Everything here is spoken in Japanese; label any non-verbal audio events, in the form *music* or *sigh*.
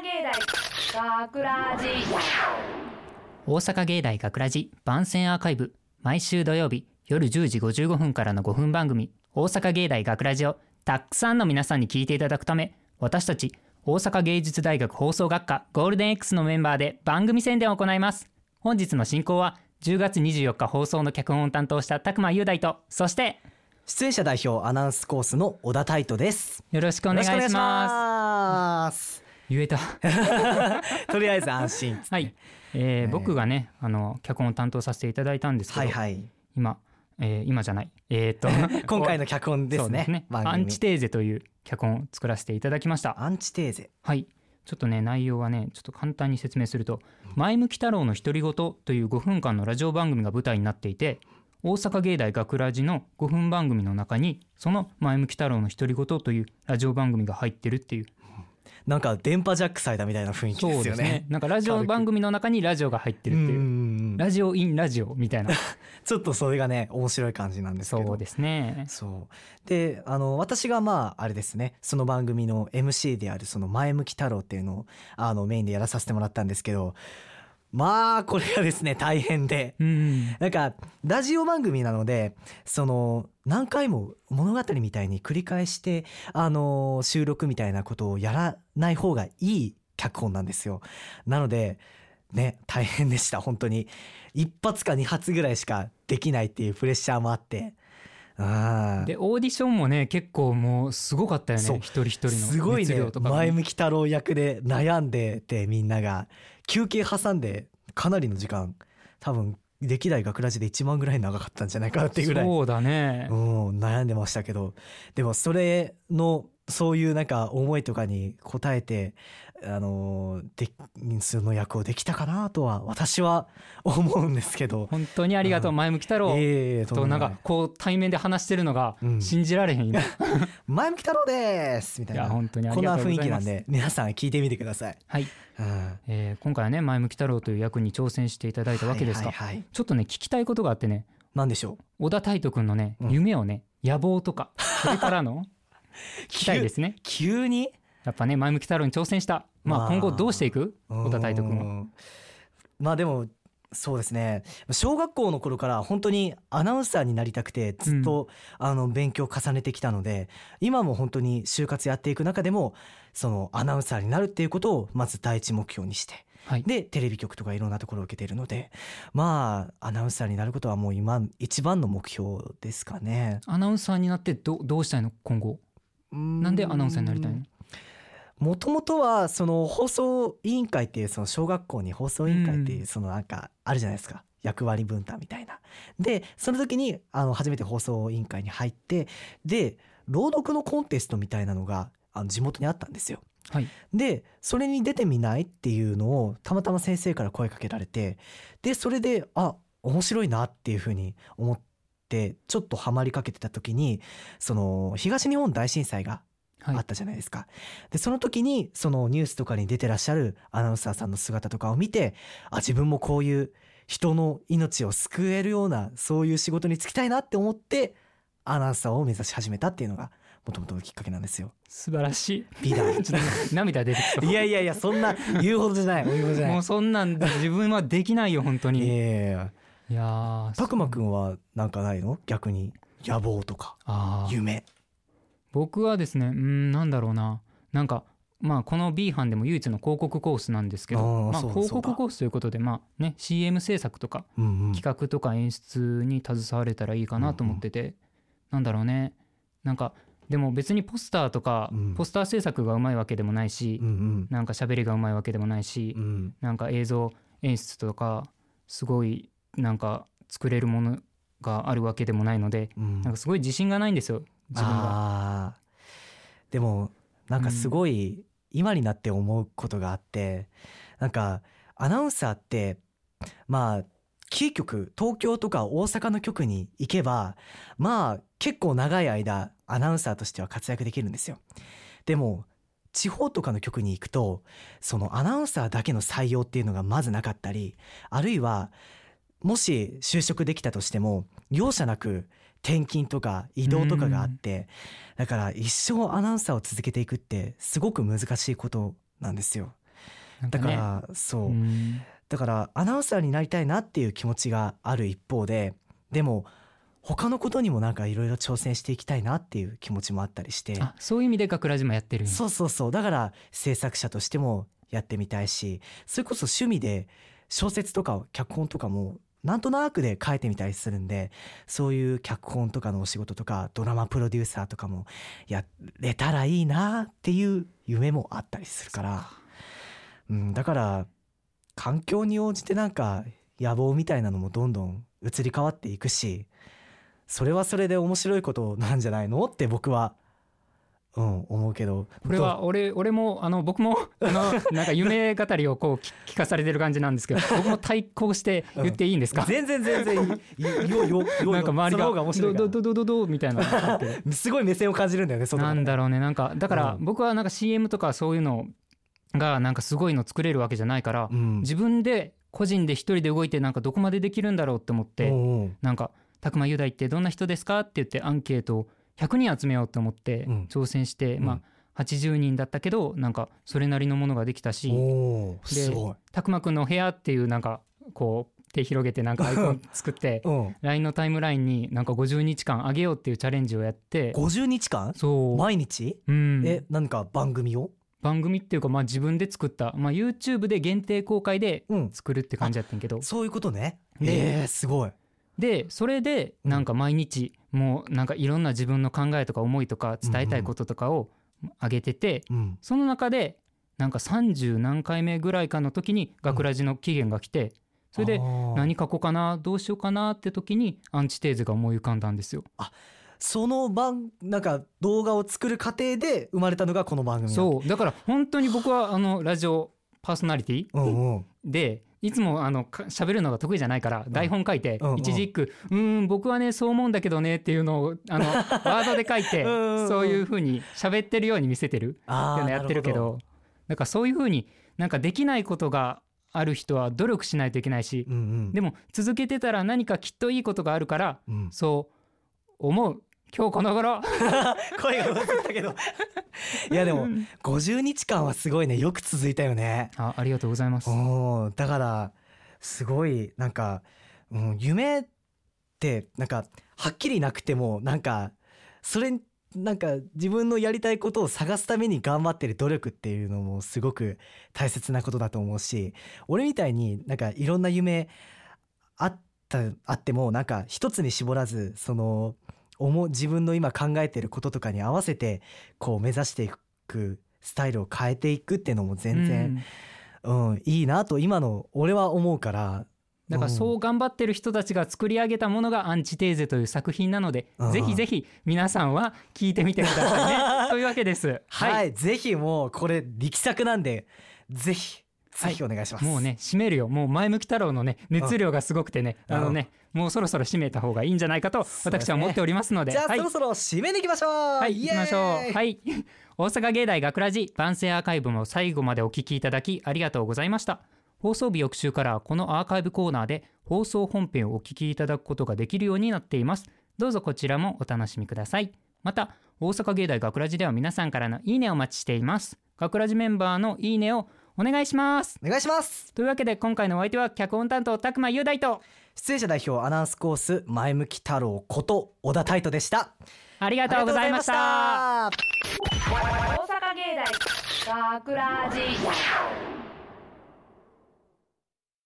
芸大学ラジ。大阪芸大学ラジ番宣アーカイブ。毎週土曜日夜10時55分からの5分番組「大阪芸大学ラジをたくさんの皆さんに聞いていただくため私たち大阪芸術大学放送学科ゴールデン X のメンバーで番組宣伝を行います。本日の進行は10月24日放送の脚本を担当した拓磨雄大とそして出演者代表アナウンスコースの小田泰斗です。よろしくお願いします言えた。*laughs* とりあえず安心はい、えーね僕がねあの脚本を担当させていただいたんですけど、はいはい。今、えー今じゃない。えー、っと。*laughs* 今回の脚本ですねす番組。アンチテーゼという脚本を作らせていただきました。アンチテーゼ。はい。ちょっとね内容はねちょっと簡単に説明すると「前向き太郎の独り言」という5分間のラジオ番組が舞台になっていて大阪芸大学ラジの5分番組の中にその「前向き太郎の独り言」というラジオ番組が入ってるっていうなんか電波ジャックされたみたいな雰囲気ですよね。ね。なんかラジオ番組の中にラジオが入ってるっていう。ラジオインラジオみたいな。*laughs* ちょっとそれがね面白い感じなんですけど。そうですね。そう。であの私がまああれですね。その番組の MC であるその前向き太郎っていうのをあのメインでやらさせてもらったんですけどまあこれがですね大変で。うんなんかラジオ番組なのでその何回も物語みたいに繰り返してあの収録みたいなことをやらない方がいい脚本なんですよ。なのでね大変でした本当に。一発か二発ぐらいしかできないっていうプレッシャーもあって。でオーディションもね結構もうすごかったよそう。ね一人一人のすごいね。前向き太郎役で悩んでてみんなが休憩挟んでかなりの時間多分歴代学ラジで一番ぐらい長かったんじゃないかなっていうぐらい。そうだね。うん、悩んでましたけど。でもそれのそういうなんか思いとかに応えてあのでその役をできたかなとは私は思うんですけど。本当にありがとううん。前向き太郎。ええととなんかこう対面で話してるのがうん。信じられへん。今 *laughs* い前向き太郎ですみたいな。や本当にあこんなりがとうございます。雰囲気なんで皆さん聞いてみてください。はい、うん。えー今回はね前向き太郎という役に挑戦していただいたわけですがはいはいはい。ちょっとね聞きたいことがあってね。なんでしょう？小田泰斗くんのねうん。夢をね野望とかそれからの？*laughs* *laughs* 聞きたいですね。急に？やっぱね前向き太郎に挑戦した。まあまあ。今後どうしていく？小田泰斗くんは。うんまあでもそうですね。小学校の頃から本当にアナウンサーになりたくてずっと、あの勉強を重ねてきたので今も本当に就活やっていく中でもそのアナウンサーになるっていうことをまず第一目標にしてはい。でテレビ局とかいろんなところを受けているのでまあアナウンサーになることはもう今一番の目標ですかね。アナウンサーになってどどうしたいの？今後なんでアナウンサーになりたいの？もともとはその放送委員会っていうその小学校に放送委員会っていううん。そのなんかあるじゃないですか。役割分担みたいな。でその時にあの初めて放送委員会に入ってで朗読のコンテストみたいなのがあの地元にあったんですよ。はい。でそれに出てみないっていうのをたまたま先生から声かけられてでそれであ面白いなっていうふうに思ってちょっとハマりかけてた時にその東日本大震災がはい。あったじゃないですか。でその時にそのニュースとかに出てらっしゃるアナウンサーさんの姿とかを見てあ自分もこういう人の命を救えるようなそういう仕事に就きたいなって思ってアナウンサーを目指し始めたっていうのがもともとのきっかけなんですよ。素晴らしい。美大。*laughs* ちょっと涙出てきたいやいやいやそんな言うほどじゃない。もうそんなん自分はできないよ本当いにいやいやいやたくまくんはなんかないの？逆に。野望とか。夢。僕はですねうんなんだろうな。なんかまあこの B 班でも唯一の広告コースなんですけどまあ広告コースということでまあね CM 制作とかうんうん。企画とか演出に携われたらいいかなと思っててなんだろうね。なんかでも別にポスターとかうん。ポスター制作がうまいわけでもないしうんうん。なんか喋りがうまいわけでもないしうん。なんか映像演出とかすごいなんか作れるものがあるわけでもないのでうんなんかすごい自信がないんですよ自分が。でもなんかすごい今になって思うことがあって、なんかアナウンサーってまあキー局東京とか大阪の局に行けばまあ結構長い間アナウンサーとしては活躍できるんですよ。でも地方とかの局に行くとそのアナウンサーだけの採用っていうのがまずなかったりあるいはもし就職できたとしても容赦なく転勤とか移動とかがあってだから一生アナウンサーを続けていくってすごく難しいことなんですよ。だからそう、うん。だからアナウンサーになりたいなっていう気持ちがある一方ででも他のことにもなんかいろいろ挑戦していきたいなっていう気持ちもあったりして。あそういう意味で学ラジもやってるそうそうそう。だから制作者としてもやってみたいしそれこそ趣味で小説とか脚本とかもなんとなくで書いてみたりするんでそういう脚本とかのお仕事とかドラマプロデューサーとかもやれたらいいなっていう夢もあったりするから、うん、だから環境に応じてなんか野望みたいなのもどんどん移り変わっていくしそれはそれで面白いことなんじゃないのって僕は、うん、思うけど。これは俺俺もあの僕もあのなんか夢語りをこう聞聞かされてる感じなんですけど *laughs* 僕も対抗して言っていいんですか、全然全然いい。よよよよなんか周りがが面白いかどどどどどどみたいな。らすごい目線を感じるんだよね外からなんだろうねなんかだからうん。僕はなんか CM とかそういうのがなんかすごいの作れるわけじゃないからうん。自分で個人で一人で動いてなんかどこまでできるんだろうって思っておうなんか「拓磨雄大ってどんな人ですか?」って言ってアンケートを100人集めようと思ってうん。挑戦して、うん。まあ80人だったけどなんかそれなりのものができたし。おうすごい。拓磨くんの部屋っていうなんかこう手広げてなんか *laughs* アイコン作ってうん。LINE のタイムラインになんか50日間あげようっていうチャレンジをやって。50日間？そう、毎日？うん、え何か番組を？番組っていうかまあ自分で作った、まあ、YouTube で限定公開でうん。作るって感じやってんけど。そういうことね。うんえーすごいでそれでなんか毎日もうなんかいろんな自分の考えとか思いとか伝えたいこととかを上げててうん。その中でなんか30何回目ぐらいかの時に学ラジの期限が来てそれで何書こうかなどうしようかなって時にアンチテーゼが思い浮かんだんですよ。その番なんか動画を作る過程で生まれたのがこの番組うそう。だから本当に僕はあのラジオパーソナリティ？うんうん。でいつもあのか喋るのが得意じゃないから台本書いてうんうん。一字一句「うーん僕はねそう思うんだけどね」っていうのをあの *laughs* ワードで書いてうんうんうん。そういう風に喋ってるように見せてるっていうのやってるけどだからそういう風になんかできないことがある人は努力しないといけないしうんうん。でも続けてたら何かきっといいことがあるからうん。そう思う今日この頃。*laughs* 声が忘れたけど。*laughs* いやでも50日間はすごいね。よく続いたよね。あありがとうございます。おーだからすごいなんか、うん、夢ってなんかはっきりなくてもなんかそれなんか自分のやりたいことを探すために頑張ってる努力っていうのもすごく大切なことだと思うし俺みたいになんかいろんな夢あったあってもなんか一つに絞らずその思う自分の今考えてることとかに合わせてこう目指していくスタイルを変えていくっていうのも全然、うん。うん、いいなと今の俺は思うから。だからそう頑張ってる人たちが作り上げたものが「アンチテーゼ」という作品なのでうん。ぜひぜひ皆さんは聞いてみてくださいね。*laughs* というわけです。はい、ぜひもうこれ力作なんでぜひぜひお願いします、もうね締めるよ。もう前向き太郎のね熱量がすごくてねうん。あのねもうそろそろ締めた方がいいんじゃないかと私は思っておりますので。じゃあ、はい。そろそろ締めに行きましょう。はい行きましょう。はい。大阪芸大学ラジ番宣アーカイブも最後までお聞きいただきありがとうございました。放送日翌週からはこのアーカイブコーナーで放送本編をお聞きいただくことができるようになっています。どうぞこちらもお楽しみください。また大阪芸大学ラジでは皆さんからのいいねをお待ちしています。学ラジメンバーのいいねをお願いします。お願いします。というわけで今回のお相手は脚本担当拓磨雄大と。出演者代表アナウンスコース前向き太郎こと小田泰斗でした。ありがとうございました。大阪芸大学ラジ